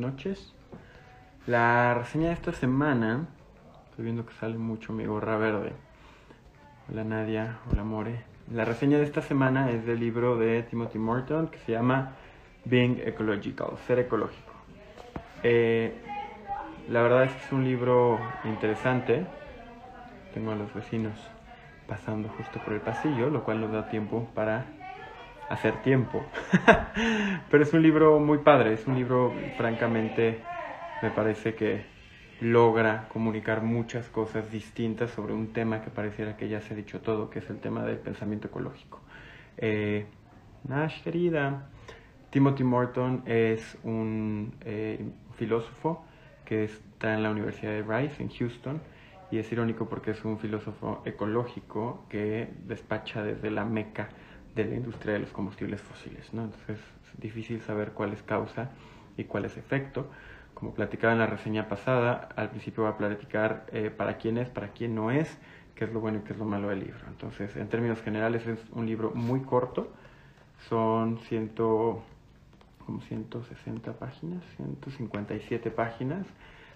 noches. La reseña de esta semana, estoy viendo que sale mucho mi gorra verde. Hola Nadia, hola More. La reseña de esta semana es del libro de Timothy Morton que se llama Being Ecological, Ser Ecológico. Eh, la verdad es que es un libro interesante. Tengo a los vecinos pasando justo por el pasillo, lo cual nos da tiempo para hacer tiempo. Pero es un libro muy padre, es un libro francamente me parece que logra comunicar muchas cosas distintas sobre un tema que pareciera que ya se ha dicho todo, que es el tema del pensamiento ecológico. Eh, Nash, querida, Timothy Morton es un eh, filósofo que está en la Universidad de Rice, en Houston, y es irónico porque es un filósofo ecológico que despacha desde la meca de la industria de los combustibles fósiles. ¿no? Entonces es difícil saber cuál es causa y cuál es efecto. Como platicaba en la reseña pasada, al principio voy a platicar eh, para quién es, para quién no es, qué es lo bueno y qué es lo malo del libro. Entonces, en términos generales, es un libro muy corto, son ciento, como 160 páginas, 157 páginas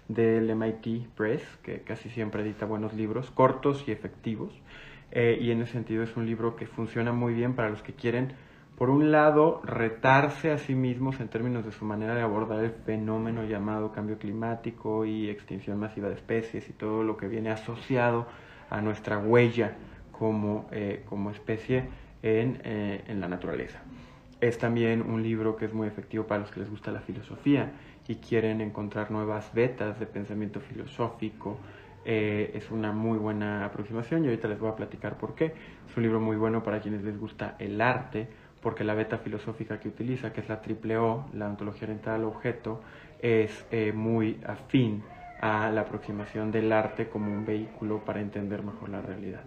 del MIT Press, que casi siempre edita buenos libros, cortos y efectivos. Eh, y en ese sentido es un libro que funciona muy bien para los que quieren, por un lado, retarse a sí mismos en términos de su manera de abordar el fenómeno llamado cambio climático y extinción masiva de especies y todo lo que viene asociado a nuestra huella como, eh, como especie en, eh, en la naturaleza. Es también un libro que es muy efectivo para los que les gusta la filosofía y quieren encontrar nuevas vetas de pensamiento filosófico, eh, es una muy buena aproximación y ahorita les voy a platicar por qué. Es un libro muy bueno para quienes les gusta el arte, porque la beta filosófica que utiliza, que es la triple O, la ontología orientada al objeto, es eh, muy afín a la aproximación del arte como un vehículo para entender mejor la realidad.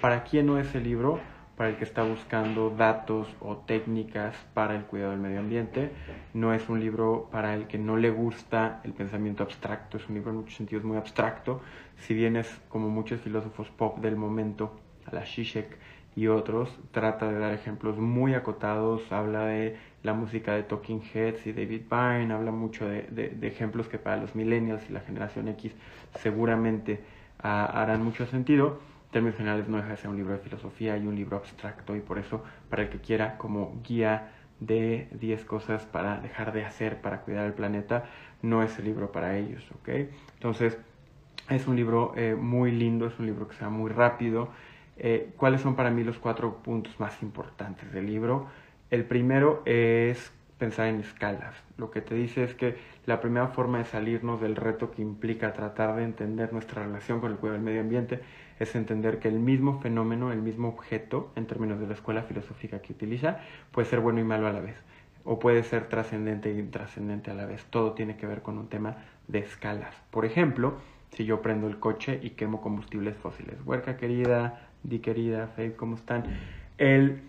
¿Para quién no es el libro? Para el que está buscando datos o técnicas para el cuidado del medio ambiente. No es un libro para el que no le gusta el pensamiento abstracto, es un libro en muchos sentidos muy abstracto, si bien es como muchos filósofos pop del momento, a la Zizek y otros, trata de dar ejemplos muy acotados, habla de la música de Talking Heads y David Byrne, habla mucho de, ejemplos que para los millennials y la generación X seguramente ah, harán mucho sentido términos generales no deja de ser un libro de filosofía y un libro abstracto y por eso para el que quiera como guía de 10 cosas para dejar de hacer para cuidar el planeta, no es el libro para ellos, ¿ok? Entonces, es un libro eh, muy lindo, es un libro que sea muy rápido. Eh, ¿Cuáles son para mí los cuatro puntos más importantes del libro? El primero es pensar en escalas. Lo que te dice es que la primera forma de salirnos del reto que implica tratar de entender nuestra relación con el cuidado del medio ambiente es entender que el mismo fenómeno, el mismo objeto, en términos de la escuela filosófica que utiliza, puede ser bueno y malo a la vez, o puede ser trascendente y intrascendente a la vez. Todo tiene que ver con un tema de escalas. Por ejemplo, si yo prendo el coche y quemo combustibles fósiles. Huerca querida, Di querida, Faye, ¿cómo están? El,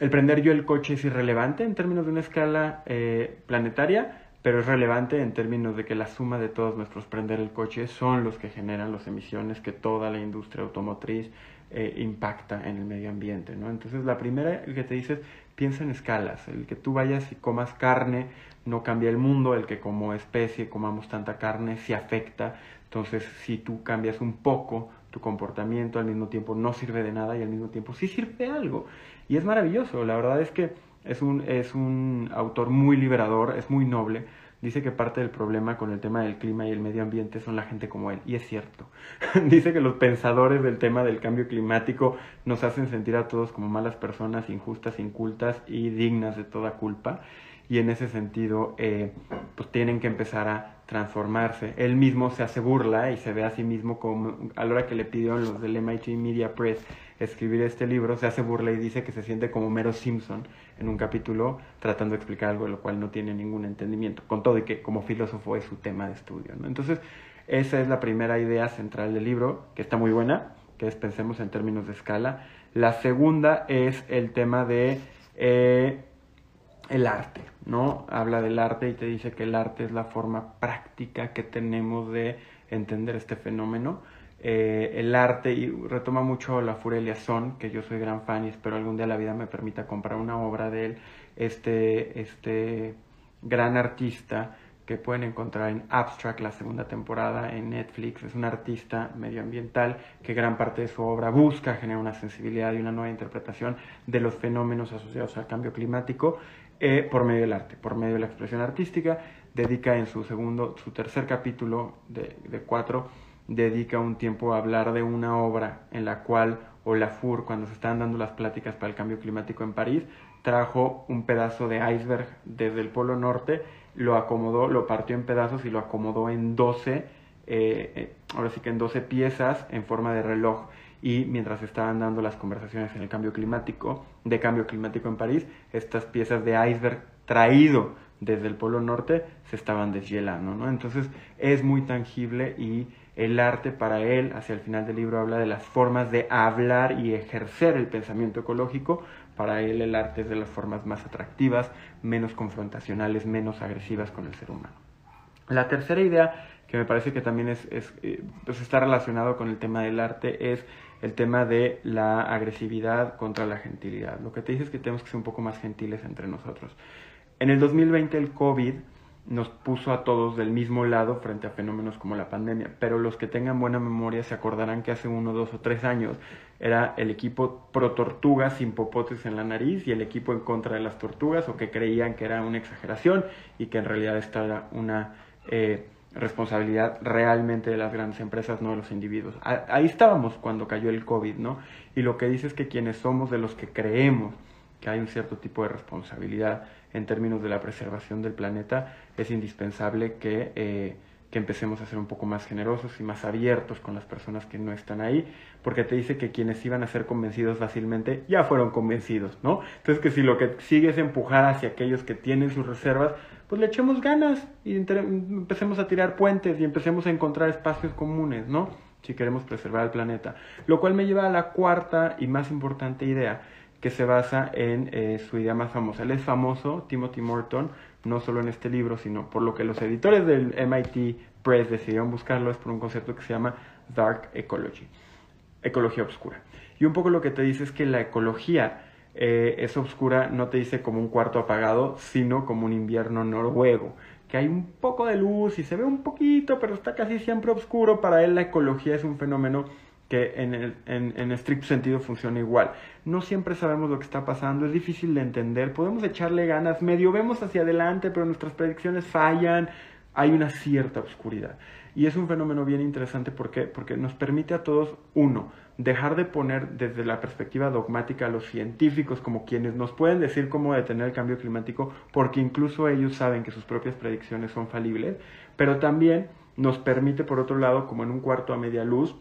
el prender yo el coche es irrelevante en términos de una escala eh, planetaria, pero es relevante en términos de que la suma de todos nuestros prender el coche son los que generan las emisiones que toda la industria automotriz eh, impacta en el medio ambiente, ¿no? Entonces la primera que te dices, piensa en escalas, el que tú vayas y comas carne no cambia el mundo, el que como especie comamos tanta carne sí afecta, entonces si tú cambias un poco tu comportamiento al mismo tiempo no sirve de nada y al mismo tiempo sí sirve de algo. Y es maravilloso, la verdad es que es un, es un autor muy liberador, es muy noble. Dice que parte del problema con el tema del clima y el medio ambiente son la gente como él, y es cierto. Dice que los pensadores del tema del cambio climático nos hacen sentir a todos como malas personas, injustas, incultas y dignas de toda culpa. Y en ese sentido, eh, pues tienen que empezar a transformarse. Él mismo se hace burla y se ve a sí mismo como, a la hora que le pidieron los del MIT Media Press escribir este libro, se hace burla y dice que se siente como Mero Simpson en un capítulo tratando de explicar algo de lo cual no tiene ningún entendimiento, con todo y que como filósofo es su tema de estudio. Entonces, esa es la primera idea central del libro, que está muy buena, que es pensemos en términos de escala. La segunda es el tema de eh, el arte, ¿no? Habla del arte y te dice que el arte es la forma práctica que tenemos de entender este fenómeno. Eh, el arte y retoma mucho la Furelia Son, que yo soy gran fan y espero algún día la vida me permita comprar una obra de él, este, este gran artista que pueden encontrar en Abstract, la segunda temporada en Netflix. Es un artista medioambiental que gran parte de su obra busca generar una sensibilidad y una nueva interpretación de los fenómenos asociados al cambio climático eh, por medio del arte, por medio de la expresión artística. Dedica en su segundo, su tercer capítulo de, de cuatro, dedica un tiempo a hablar de una obra en la cual Olafur, cuando se estaban dando las pláticas para el cambio climático en París, trajo un pedazo de iceberg desde el Polo Norte, lo acomodó, lo partió en pedazos y lo acomodó en 12, eh, eh, ahora sí que en 12 piezas en forma de reloj. Y mientras estaban dando las conversaciones en el cambio climático, de cambio climático en París, estas piezas de iceberg traído desde el Polo Norte se estaban deshielando, ¿no? Entonces es muy tangible y el arte para él, hacia el final del libro, habla de las formas de hablar y ejercer el pensamiento ecológico. Para él el arte es de las formas más atractivas, menos confrontacionales, menos agresivas con el ser humano. La tercera idea, que me parece que también es, eh, pues está relacionado con el tema del arte, es el tema de la agresividad contra la gentilidad. Lo que te dice es que tenemos que ser un poco más gentiles entre nosotros. En el 2020 el COVID nos puso a todos del mismo lado frente a fenómenos como la pandemia. Pero los que tengan buena memoria se acordarán que hace uno, dos o tres años era el equipo pro tortugas sin popotes en la nariz y el equipo en contra de las tortugas o que creían que era una exageración y que en realidad esta era una eh, responsabilidad realmente de las grandes empresas, no de los individuos. Ahí estábamos cuando cayó el COVID, ¿no? Y lo que dice es que quienes somos de los que creemos que hay un cierto tipo de responsabilidad en términos de la preservación del planeta, es indispensable que, eh, que empecemos a ser un poco más generosos y más abiertos con las personas que no están ahí, porque te dice que quienes iban a ser convencidos fácilmente ya fueron convencidos, ¿no? Entonces que si lo que sigue es empujar hacia aquellos que tienen sus reservas, pues le echemos ganas y empecemos a tirar puentes y empecemos a encontrar espacios comunes, ¿no? Si queremos preservar el planeta. Lo cual me lleva a la cuarta y más importante idea, que se basa en eh, su idea más famosa. Él es famoso, Timothy Morton, no solo en este libro, sino por lo que los editores del MIT Press decidieron buscarlo, es por un concepto que se llama Dark Ecology, ecología oscura. Y un poco lo que te dice es que la ecología eh, es oscura, no te dice como un cuarto apagado, sino como un invierno noruego, que hay un poco de luz y se ve un poquito, pero está casi siempre oscuro. Para él la ecología es un fenómeno que en, el, en, en, estricto sentido funciona igual. No siempre sabemos lo que está pasando, es difícil de entender, podemos echarle ganas, medio vemos hacia adelante, pero nuestras predicciones fallan, hay una cierta oscuridad. Y es un fenómeno bien interesante porque, porque nos permite a todos, uno, dejar de poner desde la perspectiva dogmática a los científicos como quienes nos pueden decir cómo detener el cambio climático, porque incluso ellos saben que sus propias predicciones son falibles, pero también nos permite, por otro lado, como en un cuarto a media luz,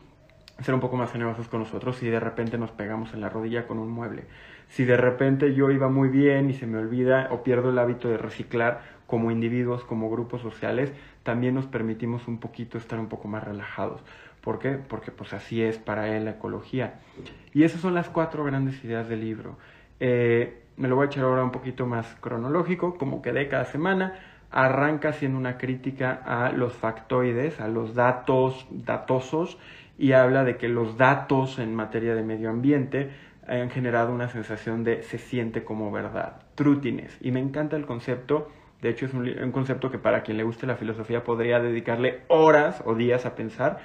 ser un poco más generosos con nosotros si de repente nos pegamos en la rodilla con un mueble. Si de repente yo iba muy bien y se me olvida o pierdo el hábito de reciclar como individuos, como grupos sociales, también nos permitimos un poquito estar un poco más relajados. ¿Por qué? Porque pues así es para él la ecología. Y esas son las cuatro grandes ideas del libro. Eh, me lo voy a echar ahora un poquito más cronológico, como que de cada semana. Arranca haciendo una crítica a los factoides, a los datos datosos y habla de que los datos en materia de medio ambiente han generado una sensación de se siente como verdad, trutines. Y me encanta el concepto, de hecho es un, concepto que para quien le guste la filosofía podría dedicarle horas o días a pensar.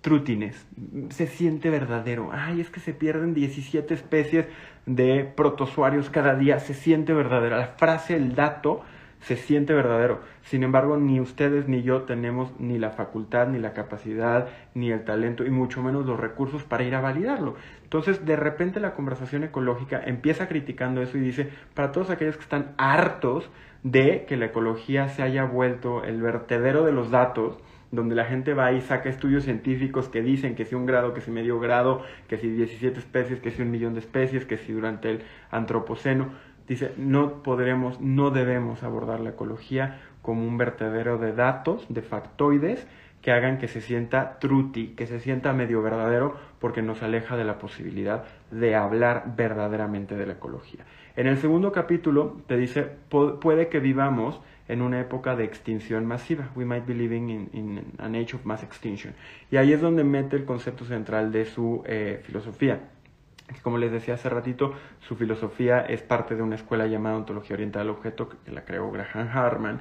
Trutines, se siente verdadero. Ay, es que se pierden 17 especies de protozoarios cada día, se siente verdadero. La frase, el dato, se siente verdadero. Sin embargo, ni ustedes ni yo tenemos ni la facultad, ni la capacidad, ni el talento, y mucho menos los recursos para ir a validarlo. Entonces, de repente la conversación ecológica empieza criticando eso y dice, para todos aquellos que están hartos de que la ecología se haya vuelto el vertedero de los datos, donde la gente va y saca estudios científicos que dicen que si un grado, que si medio grado, que si 17 especies, que si un millón de especies, que si durante el antropoceno, Dice, no podremos, no debemos abordar la ecología como un vertedero de datos, de factoides, que hagan que se sienta truti, que se sienta medio verdadero, porque nos aleja de la posibilidad de hablar verdaderamente de la ecología. En el segundo capítulo te dice, puede que vivamos en una época de extinción masiva. We might be living in, an age of mass extinction. Y ahí es donde mete el concepto central de su eh, filosofía. Como les decía hace ratito, su filosofía es parte de una escuela llamada Ontología Oriental al Objeto, que la creó Graham Harman,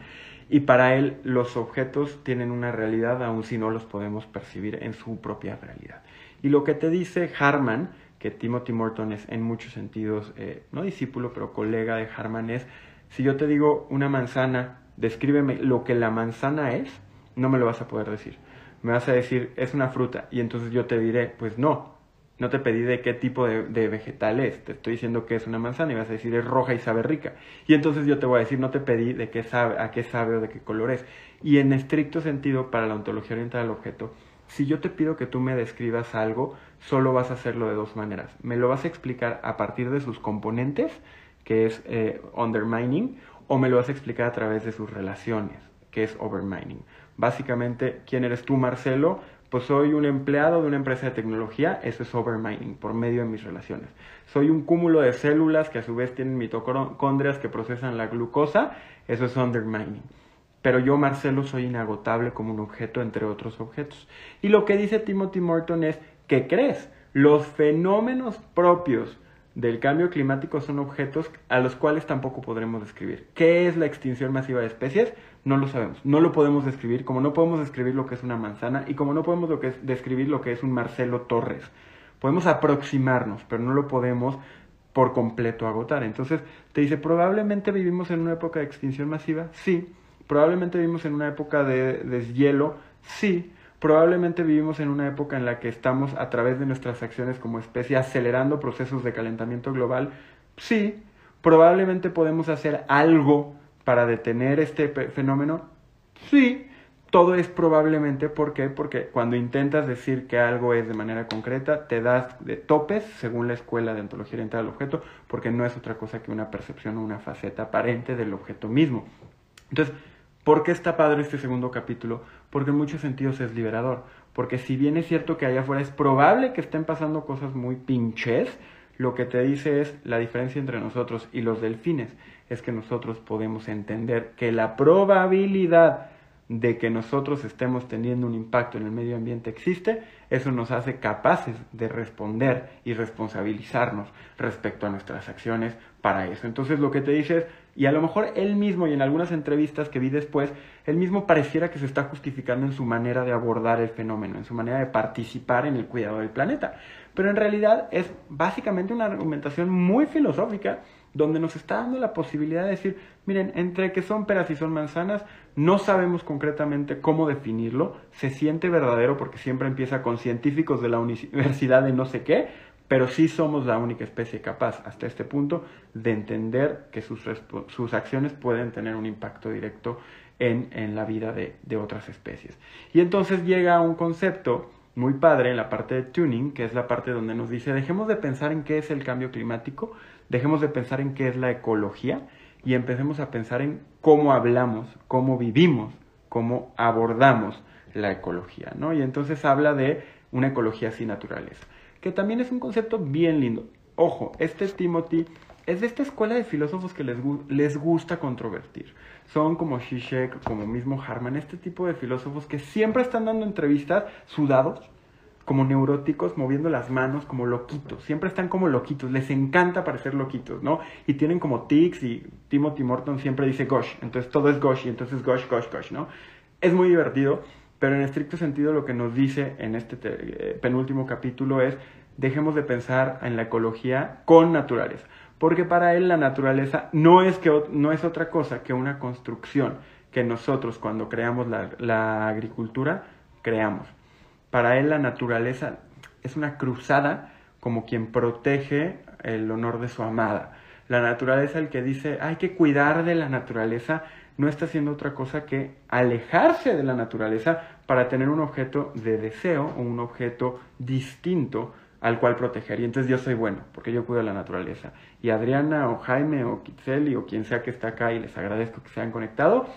y para él los objetos tienen una realidad aun si no los podemos percibir en su propia realidad. Y lo que te dice Harman, que Timothy Morton es en muchos sentidos, eh, no discípulo, pero colega de Harman, es, si yo te digo una manzana, descríbeme lo que la manzana es, no me lo vas a poder decir. Me vas a decir, es una fruta, y entonces yo te diré, pues no, no te pedí de qué tipo de, vegetal es, te estoy diciendo que es una manzana y vas a decir es roja y sabe rica. Y entonces yo te voy a decir, no te pedí de qué sabe, a qué sabe o de qué color es. Y en estricto sentido, para la ontología oriental al objeto, si yo te pido que tú me describas algo, solo vas a hacerlo de dos maneras. Me lo vas a explicar a partir de sus componentes, que es eh, undermining, o me lo vas a explicar a través de sus relaciones, que es overmining. Básicamente, ¿quién eres tú, Marcelo? Pues soy un empleado de una empresa de tecnología, eso es overmining, por medio de mis relaciones. Soy un cúmulo de células que a su vez tienen mitocondrias que procesan la glucosa, eso es undermining. Pero yo, Marcelo, soy inagotable como un objeto entre otros objetos. Y lo que dice Timothy Morton es, ¿qué crees? Los fenómenos propios del cambio climático son objetos a los cuales tampoco podremos describir. ¿Qué es la extinción masiva de especies? No lo sabemos, no lo podemos describir, como no podemos describir lo que es una manzana y como no podemos lo que es, describir lo que es un Marcelo Torres. Podemos aproximarnos, pero no lo podemos por completo agotar. Entonces, te dice, probablemente vivimos en una época de extinción masiva, sí. Probablemente vivimos en una época de deshielo, sí Probablemente vivimos en una época en la que estamos a través de nuestras acciones como especie acelerando procesos de calentamiento global. Sí, probablemente podemos hacer algo para detener este fenómeno. Sí, todo es probablemente, ¿por qué? Porque cuando intentas decir que algo es de manera concreta, te das de topes, según la escuela de ontología oriental del objeto, porque no es otra cosa que una percepción o una faceta aparente del objeto mismo. Entonces, ¿por qué está padre este segundo capítulo? porque en muchos sentidos es liberador. Porque si bien es cierto que allá afuera es probable que estén pasando cosas muy pinches, lo que te dice es la diferencia entre nosotros y los delfines es que nosotros podemos entender que la probabilidad de que nosotros estemos teniendo un impacto en el medio ambiente existe, eso nos hace capaces de responder y responsabilizarnos respecto a nuestras acciones para eso. Entonces lo que te dice es, y a lo mejor él mismo y en algunas entrevistas que vi después, él mismo pareciera que se está justificando en su manera de abordar el fenómeno, en su manera de participar en el cuidado del planeta. Pero en realidad es básicamente una argumentación muy filosófica donde nos está dando la posibilidad de decir, miren, entre que son peras y son manzanas, no sabemos concretamente cómo definirlo, se siente verdadero porque siempre empieza con científicos de la universidad de no sé qué, pero sí somos la única especie capaz hasta este punto de entender que sus, sus acciones pueden tener un impacto directo en, en la vida de, de, otras especies. Y entonces llega un concepto muy padre en la parte de tuning, que es la parte donde nos dice, dejemos de pensar en qué es el cambio climático, dejemos de pensar en qué es la ecología y empecemos a pensar en cómo hablamos, cómo vivimos, cómo abordamos la ecología, ¿no? Y entonces habla de una ecología sin naturaleza, que también es un concepto bien lindo. Ojo, este Timothy es de esta escuela de filósofos que les, les gusta controvertir. Son como Zizek, como mismo Harman, este tipo de filósofos que siempre están dando entrevistas sudados, como neuróticos, moviendo las manos como loquitos. Siempre están como loquitos, les encanta parecer loquitos, ¿no? Y tienen como tics y Timothy Morton siempre dice gosh, entonces todo es gosh y entonces gosh, gosh, gosh, ¿no? Es muy divertido, pero en estricto sentido lo que nos dice en este eh, penúltimo capítulo es dejemos de pensar en la ecología con naturaleza porque para él la naturaleza no es, que, no es otra cosa que una construcción que nosotros cuando creamos la, la agricultura creamos. Para él la naturaleza es una cruzada como quien protege el honor de su amada. La naturaleza, el que dice hay que cuidar de la naturaleza, no está haciendo otra cosa que alejarse de la naturaleza para tener un objeto de deseo o un objeto distinto al cual proteger. Y entonces yo soy bueno, porque yo cuido la naturaleza. Y Adriana o Jaime o Kitzeli o quien sea que está acá y les agradezco que se hayan conectado,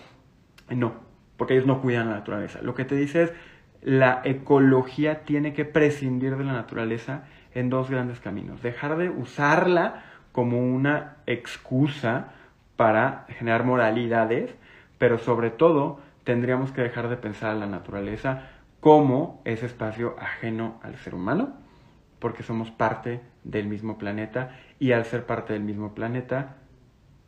no, porque ellos no cuidan la naturaleza. Lo que te dice es, la ecología tiene que prescindir de la naturaleza en dos grandes caminos. Dejar de usarla como una excusa para generar moralidades, pero sobre todo tendríamos que dejar de pensar a la naturaleza como ese espacio ajeno al ser humano porque somos parte del mismo planeta y al ser parte del mismo planeta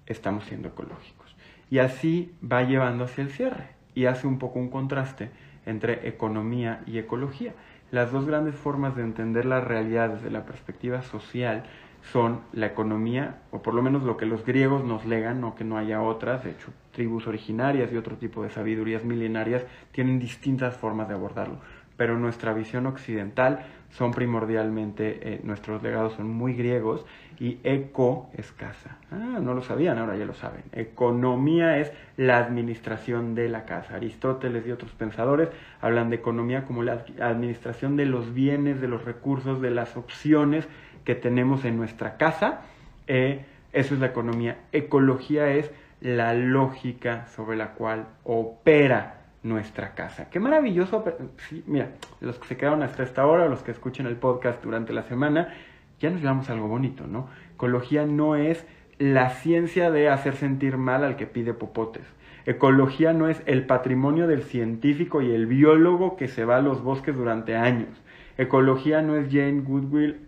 estamos siendo ecológicos. Y así va llevando hacia el cierre y hace un poco un contraste entre economía y ecología. Las dos grandes formas de entender la realidad desde la perspectiva social son la economía, o por lo menos lo que los griegos nos legan, no que no haya otras, de hecho tribus originarias y otro tipo de sabidurías milenarias tienen distintas formas de abordarlo, pero nuestra visión occidental son primordialmente, eh, nuestros legados son muy griegos y eco es casa. Ah, no lo sabían, ahora ya lo saben. Economía es la administración de la casa. Aristóteles y otros pensadores hablan de economía como la administración de los bienes, de los recursos, de las opciones que tenemos en nuestra casa. Eh, eso es la economía. Ecología es la lógica sobre la cual opera nuestra casa. Qué maravilloso. Sí, mira, los que se quedaron hasta esta hora, los que escuchen el podcast durante la semana, ya nos llevamos algo bonito, ¿no? Ecología no es la ciencia de hacer sentir mal al que pide popotes. Ecología no es el patrimonio del científico y el biólogo que se va a los bosques durante años. Ecología no es Jane Goodwill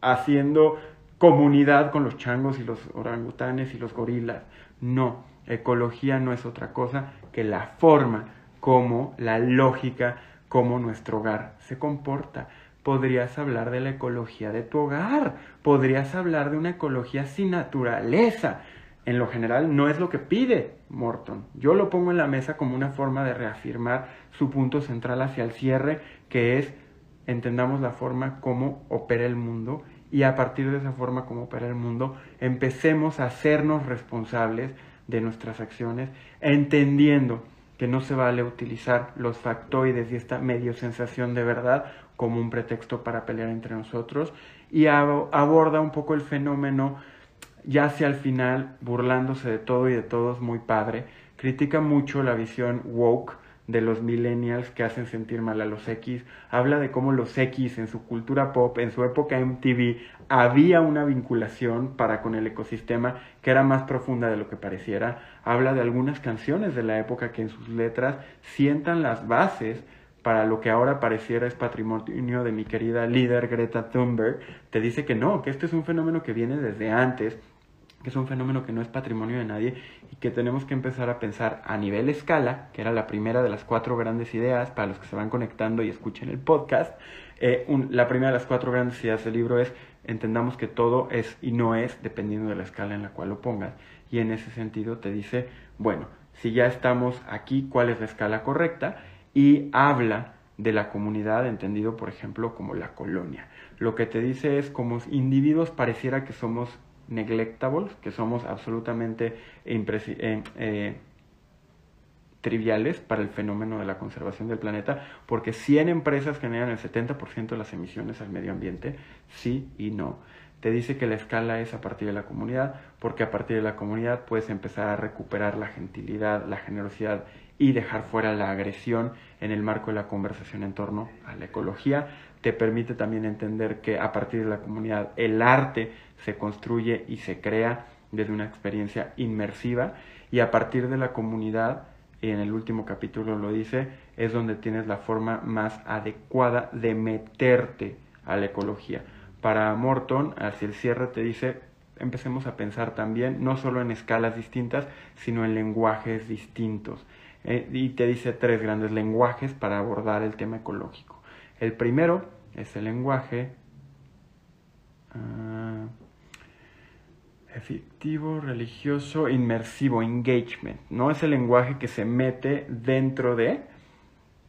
haciendo comunidad con los changos y los orangutanes y los gorilas. No, ecología no es otra cosa que la forma como la lógica, como nuestro hogar se comporta. Podrías hablar de la ecología de tu hogar, podrías hablar de una ecología sin naturaleza. En lo general no es lo que pide Morton. Yo lo pongo en la mesa como una forma de reafirmar su punto central hacia el cierre, que es entendamos la forma como opera el mundo y a partir de esa forma como opera el mundo empecemos a hacernos responsables de nuestras acciones, entendiendo que no se vale utilizar los factoides y esta medio sensación de verdad como un pretexto para pelear entre nosotros. Y aborda un poco el fenómeno ya hacia el final burlándose de todo y de todos muy padre. Critica mucho la visión woke de los millennials que hacen sentir mal a los X, habla de cómo los X en su cultura pop, en su época MTV, había una vinculación para con el ecosistema que era más profunda de lo que pareciera, habla de algunas canciones de la época que en sus letras sientan las bases para lo que ahora pareciera es patrimonio de mi querida líder Greta Thunberg, te dice que no, que este es un fenómeno que viene desde antes, que es un fenómeno que no es patrimonio de nadie y que tenemos que empezar a pensar a nivel escala, que era la primera de las cuatro grandes ideas para los que se van conectando y escuchen el podcast. Eh, la primera de las cuatro grandes ideas del libro es entendamos que todo es y no es dependiendo de la escala en la cual lo pongas. Y en ese sentido te dice, bueno, si ya estamos aquí, ¿cuál es la escala correcta? Y habla de la comunidad, entendido por ejemplo como la colonia. Lo que te dice es como individuos pareciera que somos neglectables, que somos absolutamente eh, eh, triviales para el fenómeno de la conservación del planeta, porque 100 empresas generan el 70% de las emisiones al medio ambiente, sí y no. Te dice que la escala es a partir de la comunidad, porque a partir de la comunidad puedes empezar a recuperar la gentilidad, la generosidad y dejar fuera la agresión en el marco de la conversación en torno a la ecología. Te permite también entender que a partir de la comunidad el arte se construye y se crea desde una experiencia inmersiva y a partir de la comunidad, y en el último capítulo lo dice, es donde tienes la forma más adecuada de meterte a la ecología. Para Morton, hacia el cierre te dice, empecemos a pensar también no solo en escalas distintas, sino en lenguajes distintos. Eh, y te dice tres grandes lenguajes para abordar el tema ecológico. El primero es el lenguaje uh, efectivo, religioso, inmersivo, engagement. No es el lenguaje que se mete dentro de,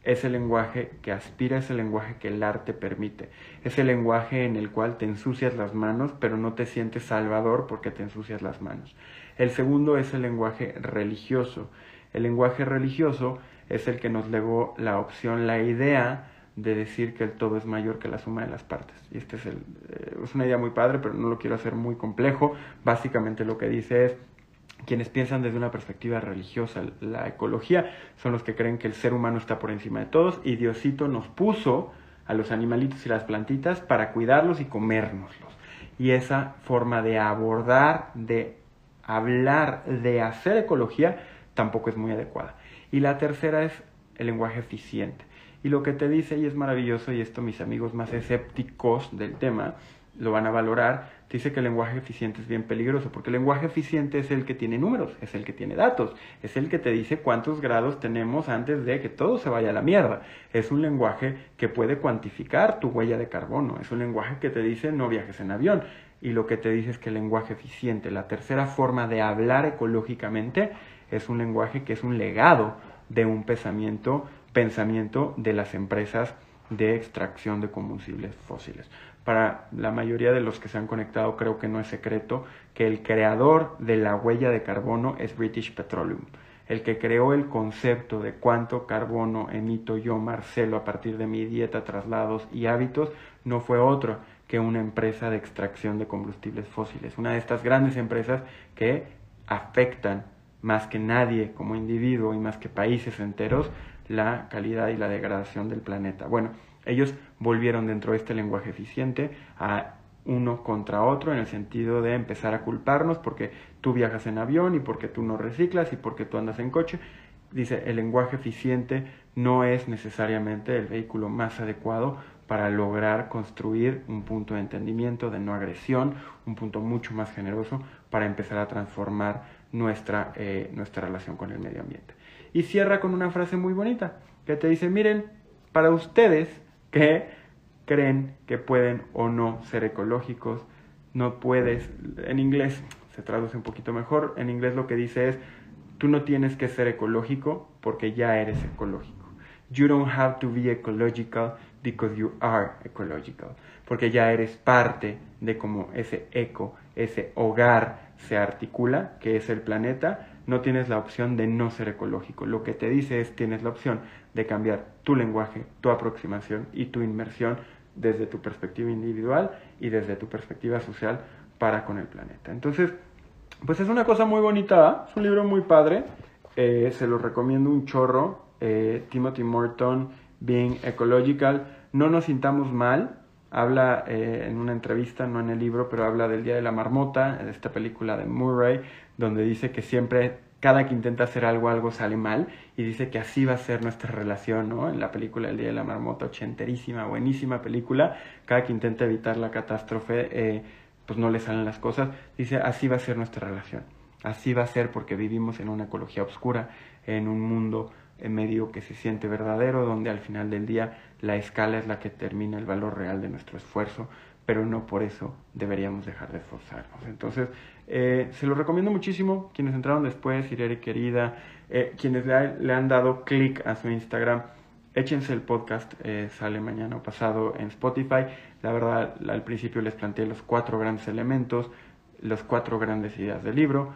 es el lenguaje que aspira, es el lenguaje que el arte permite. Es el lenguaje en el cual te ensucias las manos, pero no te sientes salvador porque te ensucias las manos. El segundo es el lenguaje religioso el lenguaje religioso es el que nos legó la opción, la idea de decir que el todo es mayor que la suma de las partes. Y este es, el, eh, es una idea muy padre, pero no lo quiero hacer muy complejo. Básicamente lo que dice es, quienes piensan desde una perspectiva religiosa la ecología son los que creen que el ser humano está por encima de todos y Diosito nos puso a los animalitos y las plantitas para cuidarlos y comérnoslos. Y esa forma de abordar, de hablar, de hacer ecología tampoco es muy adecuada. Y la tercera es el lenguaje eficiente. Y lo que te dice, y es maravilloso, y esto mis amigos más escépticos del tema, lo van a valorar, dice que el lenguaje eficiente es bien peligroso, porque el lenguaje eficiente es el que tiene números, es el que tiene datos, es el que te dice cuántos grados tenemos antes de que todo se vaya a la mierda. Es un lenguaje que puede cuantificar tu huella de carbono, es un lenguaje que te dice no viajes en avión, y lo que te dice es que el lenguaje eficiente, la tercera forma de hablar ecológicamente, es un lenguaje que es un legado de un pensamiento, pensamiento de las empresas de extracción de combustibles fósiles. Para la mayoría de los que se han conectado creo que no es secreto que el creador de la huella de carbono es British Petroleum. El que creó el concepto de cuánto carbono emito yo, Marcelo, a partir de mi dieta, traslados y hábitos, no fue otro que una empresa de extracción de combustibles fósiles. Una de estas grandes empresas que afectan más que nadie como individuo y más que países enteros la calidad y la degradación del planeta. Bueno, ellos volvieron dentro de este lenguaje eficiente a uno contra otro en el sentido de empezar a culparnos porque tú viajas en avión y porque tú no reciclas y porque tú andas en coche. Dice, el lenguaje eficiente no es necesariamente el vehículo más adecuado para lograr construir un punto de entendimiento, de no agresión, un punto mucho más generoso para empezar a transformar nuestra, eh, nuestra relación con el medio ambiente. Y cierra con una frase muy bonita que te dice, miren, para ustedes que creen que pueden o no ser ecológicos, no puedes, en inglés se traduce un poquito mejor, en inglés lo que dice es, tú no tienes que ser ecológico porque ya eres ecológico. You don't have to be ecological because you are ecological. Porque ya eres parte de cómo ese eco, ese hogar se articula, que es el planeta, no tienes la opción de no ser ecológico. Lo que te dice es tienes la opción de cambiar tu lenguaje, tu aproximación y tu inmersión desde tu perspectiva individual y desde tu perspectiva social para con el planeta. Entonces, pues es una cosa muy bonita, es un libro muy padre, eh, se lo recomiendo un chorro, eh, Timothy Morton, Being Ecological, no nos sintamos mal, habla eh, en una entrevista, no en el libro, pero habla del Día de la Marmota, de esta película de Murray, donde dice que siempre, cada que intenta hacer algo, algo sale mal, y dice que así va a ser nuestra relación, ¿no? En la película El Día de la Marmota, ochenterísima, buenísima película, cada que intenta evitar la catástrofe, eh, pues no le salen las cosas, dice, así va a ser nuestra relación, así va a ser porque vivimos en una ecología oscura, en un mundo medio que se siente verdadero, donde al final del día la escala es la que determina el valor real de nuestro esfuerzo, pero no por eso deberíamos dejar de esforzarnos. Entonces, eh, se lo recomiendo muchísimo, quienes entraron después, Irene querida, eh, quienes le, han dado clic a su Instagram, échense el podcast, eh, sale mañana o pasado en Spotify. La verdad, al principio les planteé los cuatro grandes elementos, las cuatro grandes ideas del libro.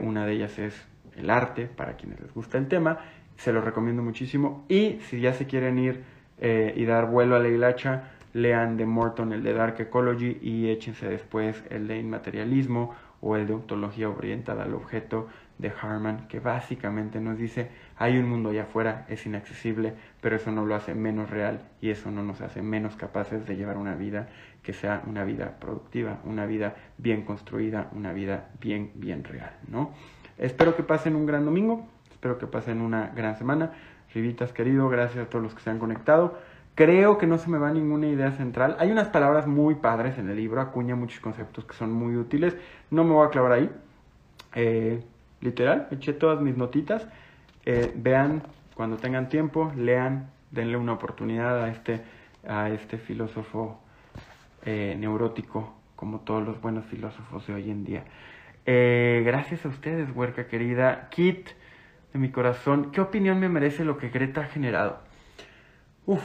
una de ellas es el arte, para quienes les gusta el tema, se lo recomiendo muchísimo. Y si ya se quieren ir eh, y dar vuelo a la hilacha, lean de Morton el de Dark Ecology y échense después el de Inmaterialismo o el de Ontología Orientada al Objeto de Harman, que básicamente nos dice, hay un mundo allá afuera, es inaccesible, pero eso no lo hace menos real y eso no nos hace menos capaces de llevar una vida que sea una vida productiva, una vida bien construida, una vida bien, bien real, ¿no? Espero que pasen un gran domingo, Espero que pasen una gran semana. Rivitas, querido, gracias a todos los que se han conectado. Creo que no se me va ninguna idea central. Hay unas palabras muy padres en el libro, acuña muchos conceptos que son muy útiles. No me voy a clavar ahí. Eh, literal, eché todas mis notitas. Eh, vean cuando tengan tiempo, lean, denle una oportunidad a este, a este filósofo eh, neurótico, como todos los buenos filósofos de hoy en día. gracias a ustedes, huerca querida. Kit, de mi corazón, ¿qué opinión me merece lo que Greta ha generado? Uf,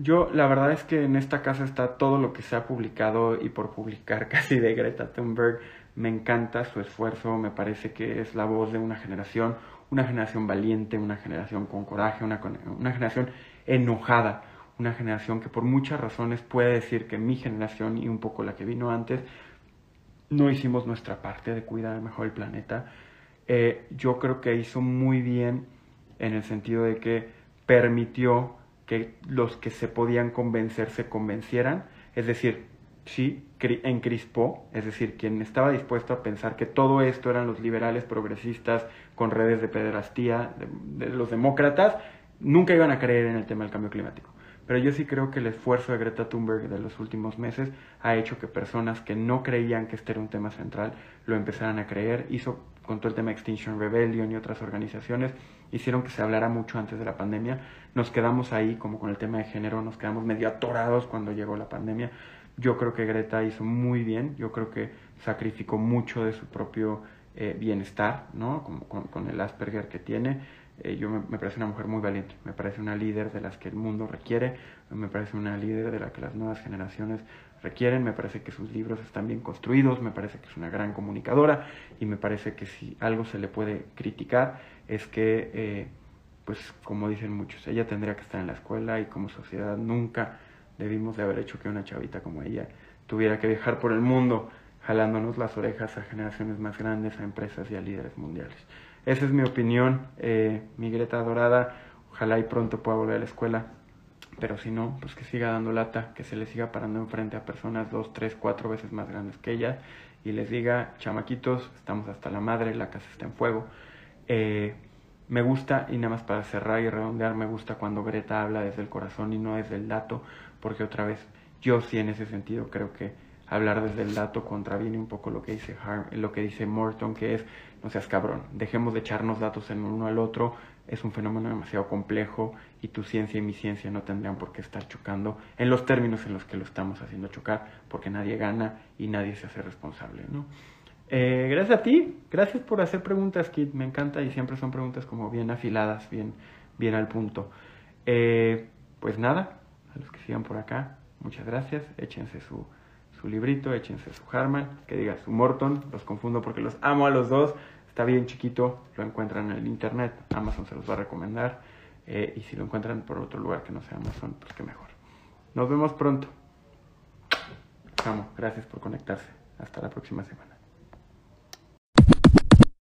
yo la verdad es que en esta casa está todo lo que se ha publicado y por publicar casi de Greta Thunberg. Me encanta su esfuerzo, me parece que es la voz de una generación, una generación valiente, una generación con coraje, una, una generación enojada, una generación que por muchas razones puede decir que mi generación y un poco la que vino antes no hicimos nuestra parte de cuidar mejor el planeta eh, yo creo que hizo muy bien en el sentido de que permitió que los que se podían convencer se convencieran, es decir, sí, encrispó, es decir, quien estaba dispuesto a pensar que todo esto eran los liberales progresistas con redes de pederastía, de, los demócratas, nunca iban a creer en el tema del cambio climático. Pero yo sí creo que el esfuerzo de Greta Thunberg de los últimos meses ha hecho que personas que no creían que este era un tema central lo empezaran a creer. Hizo con todo el tema Extinction Rebellion y otras organizaciones, hicieron que se hablara mucho antes de la pandemia. Nos quedamos ahí, como con el tema de género, nos quedamos medio atorados cuando llegó la pandemia. Yo creo que Greta hizo muy bien, yo creo que sacrificó mucho de su propio eh, bienestar, ¿no? Con, con, el Asperger que tiene. Eh, yo me, parece una mujer muy valiente, me parece una líder de las que el mundo requiere, me parece una líder de la que las nuevas generaciones requieren, me parece que sus libros están bien construidos, me parece que es una gran comunicadora y me parece que si algo se le puede criticar es que, eh, pues como dicen muchos, ella tendría que estar en la escuela y como sociedad nunca debimos de haber hecho que una chavita como ella tuviera que viajar por el mundo jalándonos las orejas a generaciones más grandes, a empresas y a líderes mundiales. Esa es mi opinión, eh, mi Greta Dorada, ojalá y pronto pueda volver a la escuela, pero si no, pues que siga dando lata, que se le siga parando enfrente a personas dos, tres, cuatro veces más grandes que ella y les diga, chamaquitos, estamos hasta la madre, la casa está en fuego. Eh, me gusta, y nada más para cerrar y redondear, me gusta cuando Greta habla desde el corazón y no desde el dato, porque otra vez, yo sí en ese sentido creo que hablar desde el dato contraviene un poco lo que dice lo que dice Morton, que es no seas cabrón, dejemos de echarnos datos en uno al otro, es un fenómeno demasiado complejo y tu ciencia y mi ciencia no tendrían por qué estar chocando en los términos en los que lo estamos haciendo chocar, porque nadie gana y nadie se hace responsable, ¿no? Eh, gracias a ti, gracias por hacer preguntas, Kit, me encanta y siempre son preguntas como bien afiladas, bien, bien al punto. Eh, pues nada, a los que sigan por acá, muchas gracias, échense su, su librito, échense su Harman, que diga su Morton, los confundo porque los amo a los dos, Está bien chiquito, lo encuentran en el internet, Amazon se los va a recomendar. Eh, y si lo encuentran por otro lugar que no sea Amazon, pues qué mejor. Nos vemos pronto. Amo, gracias por conectarse. Hasta la próxima semana.